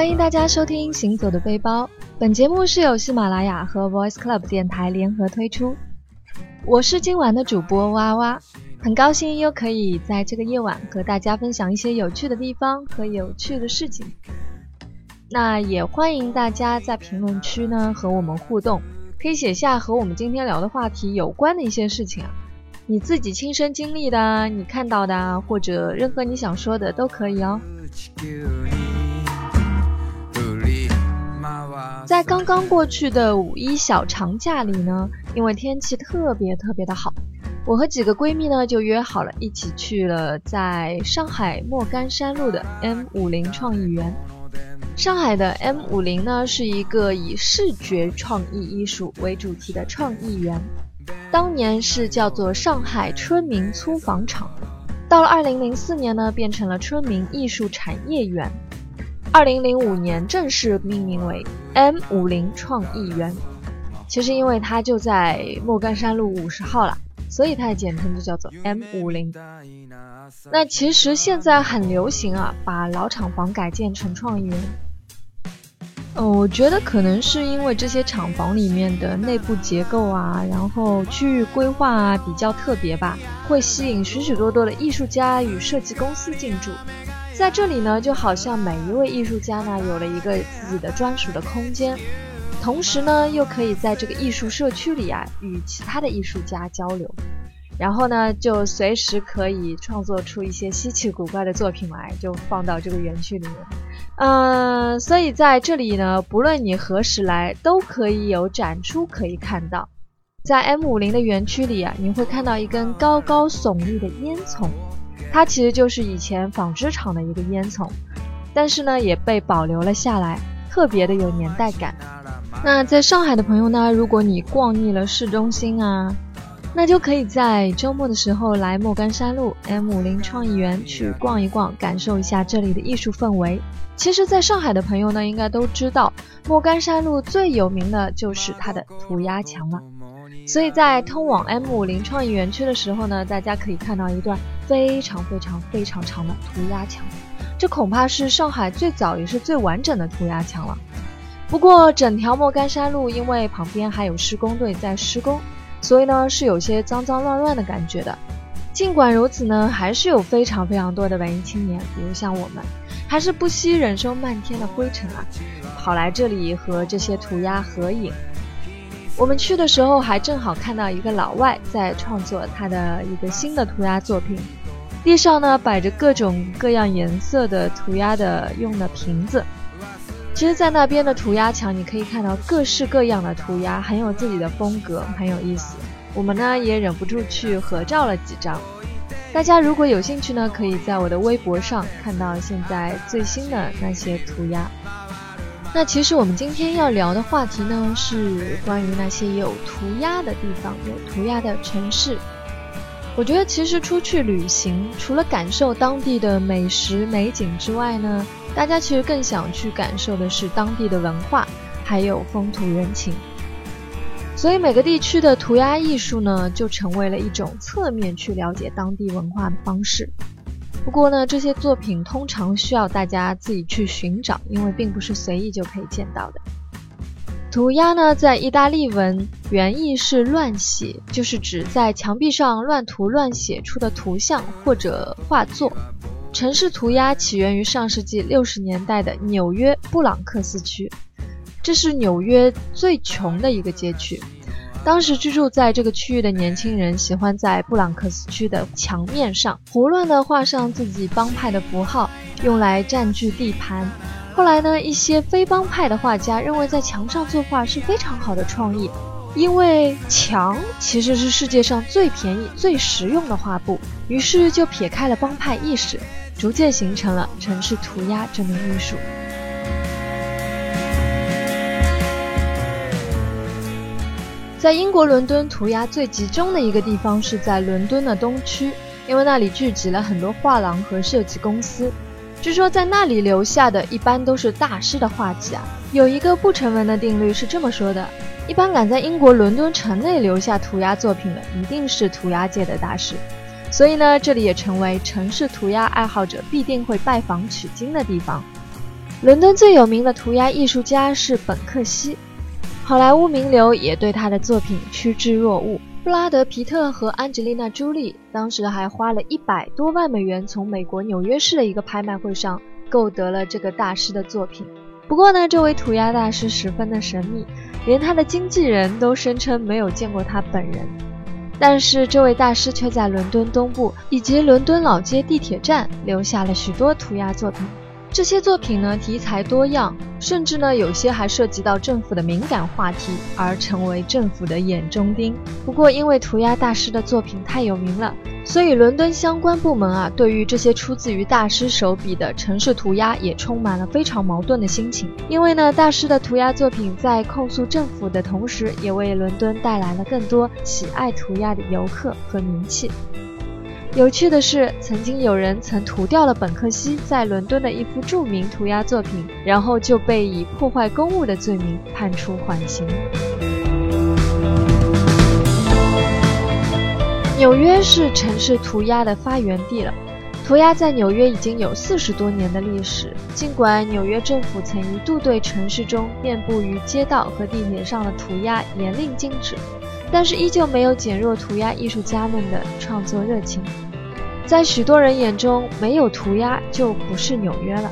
欢迎大家收听《行走的背包》。本节目是由喜马拉雅和 Voice Club 电台联合推出。我是今晚的主播哇哇，很高兴又可以在这个夜晚和大家分享一些有趣的地方和有趣的事情。那也欢迎大家在评论区呢和我们互动，可以写下和我们今天聊的话题有关的一些事情啊，你自己亲身经历的、你看到的，或者任何你想说的都可以哦。在刚刚过去的五一小长假里呢，因为天气特别特别的好，我和几个闺蜜呢就约好了一起去了在上海莫干山路的 M 五零创意园。上海的 M 五零呢是一个以视觉创意艺术为主题的创意园，当年是叫做上海春明粗纺厂，到了二零零四年呢变成了春明艺术产业园。二零零五年正式命名为 M 五零创意园。其实因为它就在莫干山路五十号了，所以它的简称就叫做 M 五零。那其实现在很流行啊，把老厂房改建成创意园。呃，我觉得可能是因为这些厂房里面的内部结构啊，然后区域规划啊比较特别吧，会吸引许许多多的艺术家与设计公司进驻。在这里呢，就好像每一位艺术家呢有了一个自己的专属的空间，同时呢又可以在这个艺术社区里啊与其他的艺术家交流，然后呢就随时可以创作出一些稀奇古怪的作品来，就放到这个园区里面。嗯，所以在这里呢，不论你何时来，都可以有展出可以看到。在 M 五零的园区里啊，你会看到一根高高耸立的烟囱。它其实就是以前纺织厂的一个烟囱，但是呢也被保留了下来，特别的有年代感。那在上海的朋友呢，如果你逛腻了市中心啊，那就可以在周末的时候来莫干山路 M 五零创意园去逛一逛，感受一下这里的艺术氛围。其实，在上海的朋友呢，应该都知道莫干山路最有名的就是它的涂鸦墙了。所以在通往 M 五零创意园区的时候呢，大家可以看到一段非常非常非常长的涂鸦墙，这恐怕是上海最早也是最完整的涂鸦墙了。不过整条莫干山路因为旁边还有施工队在施工，所以呢是有些脏脏乱乱的感觉的。尽管如此呢，还是有非常非常多的文艺青年，比如像我们，还是不惜忍受漫天的灰尘啊，跑来这里和这些涂鸦合影。我们去的时候还正好看到一个老外在创作他的一个新的涂鸦作品，地上呢摆着各种各样颜色的涂鸦的用的瓶子。其实，在那边的涂鸦墙，你可以看到各式各样的涂鸦，很有自己的风格，很有意思。我们呢也忍不住去合照了几张。大家如果有兴趣呢，可以在我的微博上看到现在最新的那些涂鸦。那其实我们今天要聊的话题呢，是关于那些有涂鸦的地方，有涂鸦的城市。我觉得其实出去旅行，除了感受当地的美食美景之外呢，大家其实更想去感受的是当地的文化，还有风土人情。所以每个地区的涂鸦艺术呢，就成为了一种侧面去了解当地文化的方式。不过呢，这些作品通常需要大家自己去寻找，因为并不是随意就可以见到的。涂鸦呢，在意大利文原意是乱写，就是指在墙壁上乱涂乱写出的图像或者画作。城市涂鸦起源于上世纪六十年代的纽约布朗克斯区，这是纽约最穷的一个街区。当时居住在这个区域的年轻人喜欢在布朗克斯区的墙面上胡乱地画上自己帮派的符号，用来占据地盘。后来呢，一些非帮派的画家认为在墙上作画是非常好的创意，因为墙其实是世界上最便宜、最实用的画布，于是就撇开了帮派意识，逐渐形成了城市涂鸦这门艺术。在英国伦敦，涂鸦最集中的一个地方是在伦敦的东区，因为那里聚集了很多画廊和设计公司。据说在那里留下的一般都是大师的画迹啊。有一个不成文的定律是这么说的：一般敢在英国伦敦城内留下涂鸦作品的，一定是涂鸦界的大师。所以呢，这里也成为城市涂鸦爱好者必定会拜访取经的地方。伦敦最有名的涂鸦艺术家是本克西，好莱坞名流也对他的作品趋之若鹜。布拉德·皮特和安吉丽娜·朱莉当时还花了一百多万美元从美国纽约市的一个拍卖会上购得了这个大师的作品。不过呢，这位涂鸦大师十分的神秘，连他的经纪人都声称没有见过他本人。但是这位大师却在伦敦东部以及伦敦老街地铁站留下了许多涂鸦作品。这些作品呢，题材多样，甚至呢，有些还涉及到政府的敏感话题，而成为政府的眼中钉。不过，因为涂鸦大师的作品太有名了，所以伦敦相关部门啊，对于这些出自于大师手笔的城市涂鸦，也充满了非常矛盾的心情。因为呢，大师的涂鸦作品在控诉政府的同时，也为伦敦带来了更多喜爱涂鸦的游客和名气。有趣的是，曾经有人曾涂掉了本克西在伦敦的一幅著名涂鸦作品，然后就被以破坏公物的罪名判处缓刑。纽约是城市涂鸦的发源地了，涂鸦在纽约已经有四十多年的历史。尽管纽约政府曾一度对城市中遍布于街道和地铁上的涂鸦严令禁止。但是依旧没有减弱涂鸦艺术家们的创作热情。在许多人眼中，没有涂鸦就不是纽约了。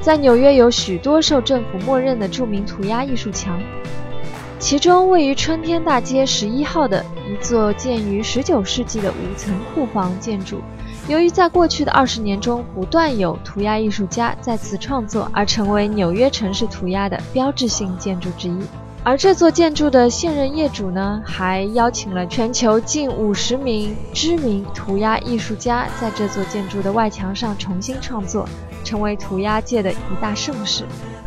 在纽约有许多受政府默认的著名涂鸦艺术墙，其中位于春天大街十一号的一座建于十九世纪的五层库房建筑，由于在过去的二十年中不断有涂鸦艺术家在此创作，而成为纽约城市涂鸦的标志性建筑之一。而这座建筑的现任业主呢，还邀请了全球近五十名知名涂鸦艺术家，在这座建筑的外墙上重新创作，成为涂鸦界的一大盛事。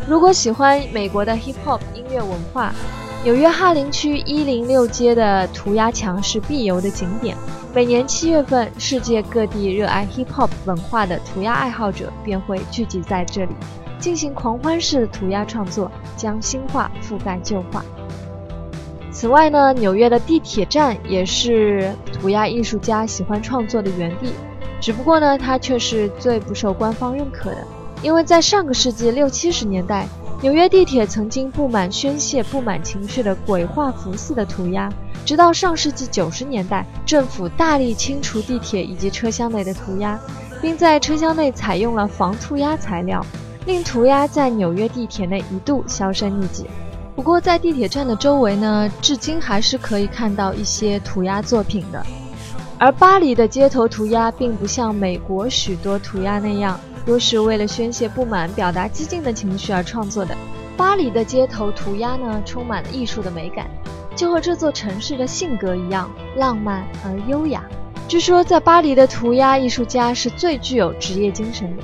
如果喜欢美国的 hip hop 音乐文化，纽约哈林区一零六街的涂鸦墙是必游的景点。每年七月份，世界各地热爱 hip hop 文化的涂鸦爱好者便会聚集在这里。进行狂欢式涂鸦创作，将新画覆盖旧画。此外呢，纽约的地铁站也是涂鸦艺术家喜欢创作的园地。只不过呢，它却是最不受官方认可的，因为在上个世纪六七十年代，纽约地铁曾经布满宣泄不满情绪的鬼画符似的涂鸦。直到上世纪九十年代，政府大力清除地铁以及车厢内的涂鸦，并在车厢内采用了防涂鸦材料。令涂鸦在纽约地铁内一度销声匿迹。不过，在地铁站的周围呢，至今还是可以看到一些涂鸦作品的。而巴黎的街头涂鸦并不像美国许多涂鸦那样，都是为了宣泄不满、表达激进的情绪而创作的。巴黎的街头涂鸦呢，充满了艺术的美感，就和这座城市的性格一样，浪漫而优雅。据说，在巴黎的涂鸦艺术家是最具有职业精神的。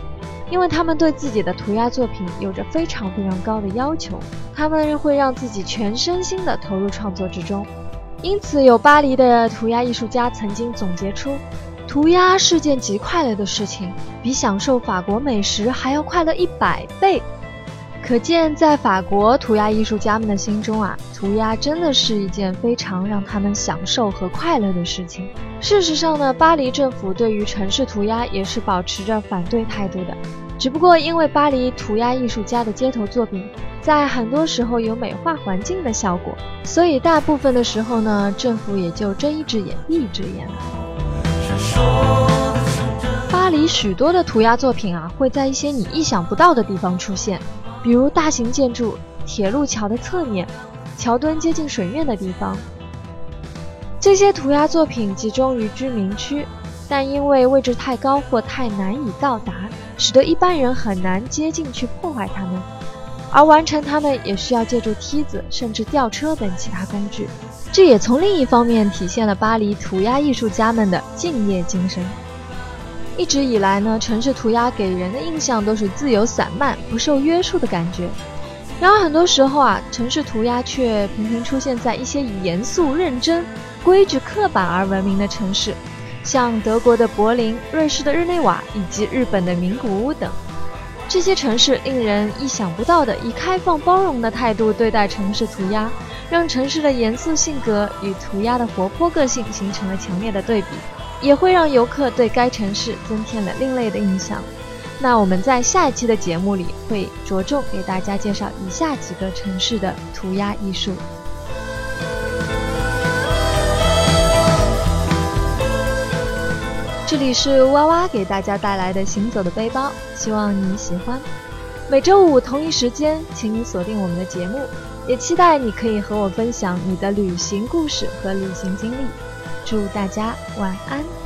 因为他们对自己的涂鸦作品有着非常非常高的要求，他们会让自己全身心地投入创作之中。因此，有巴黎的涂鸦艺术家曾经总结出，涂鸦是件极快乐的事情，比享受法国美食还要快乐一百倍。可见，在法国涂鸦艺术家们的心中啊，涂鸦真的是一件非常让他们享受和快乐的事情。事实上呢，巴黎政府对于城市涂鸦也是保持着反对态度的。只不过因为巴黎涂鸦艺术家的街头作品在很多时候有美化环境的效果，所以大部分的时候呢，政府也就睁一只眼闭一只眼了。巴黎许多的涂鸦作品啊，会在一些你意想不到的地方出现。比如大型建筑、铁路桥的侧面、桥墩接近水面的地方，这些涂鸦作品集中于居民区，但因为位置太高或太难以到达，使得一般人很难接近去破坏它们，而完成它们也需要借助梯子甚至吊车等其他工具。这也从另一方面体现了巴黎涂鸦艺术家们的敬业精神。一直以来呢，城市涂鸦给人的印象都是自由散漫、不受约束的感觉。然而很多时候啊，城市涂鸦却频频出现在一些以严肃、认真、规矩刻板而闻名的城市，像德国的柏林、瑞士的日内瓦以及日本的名古屋等。这些城市令人意想不到的以开放包容的态度对待城市涂鸦，让城市的严肃性格与涂鸦的活泼个性形成了强烈的对比。也会让游客对该城市增添了另类的印象。那我们在下一期的节目里会着重给大家介绍以下几个城市的涂鸦艺术。这里是哇哇给大家带来的行走的背包，希望你喜欢。每周五同一时间，请你锁定我们的节目，也期待你可以和我分享你的旅行故事和旅行经历。祝大家晚安。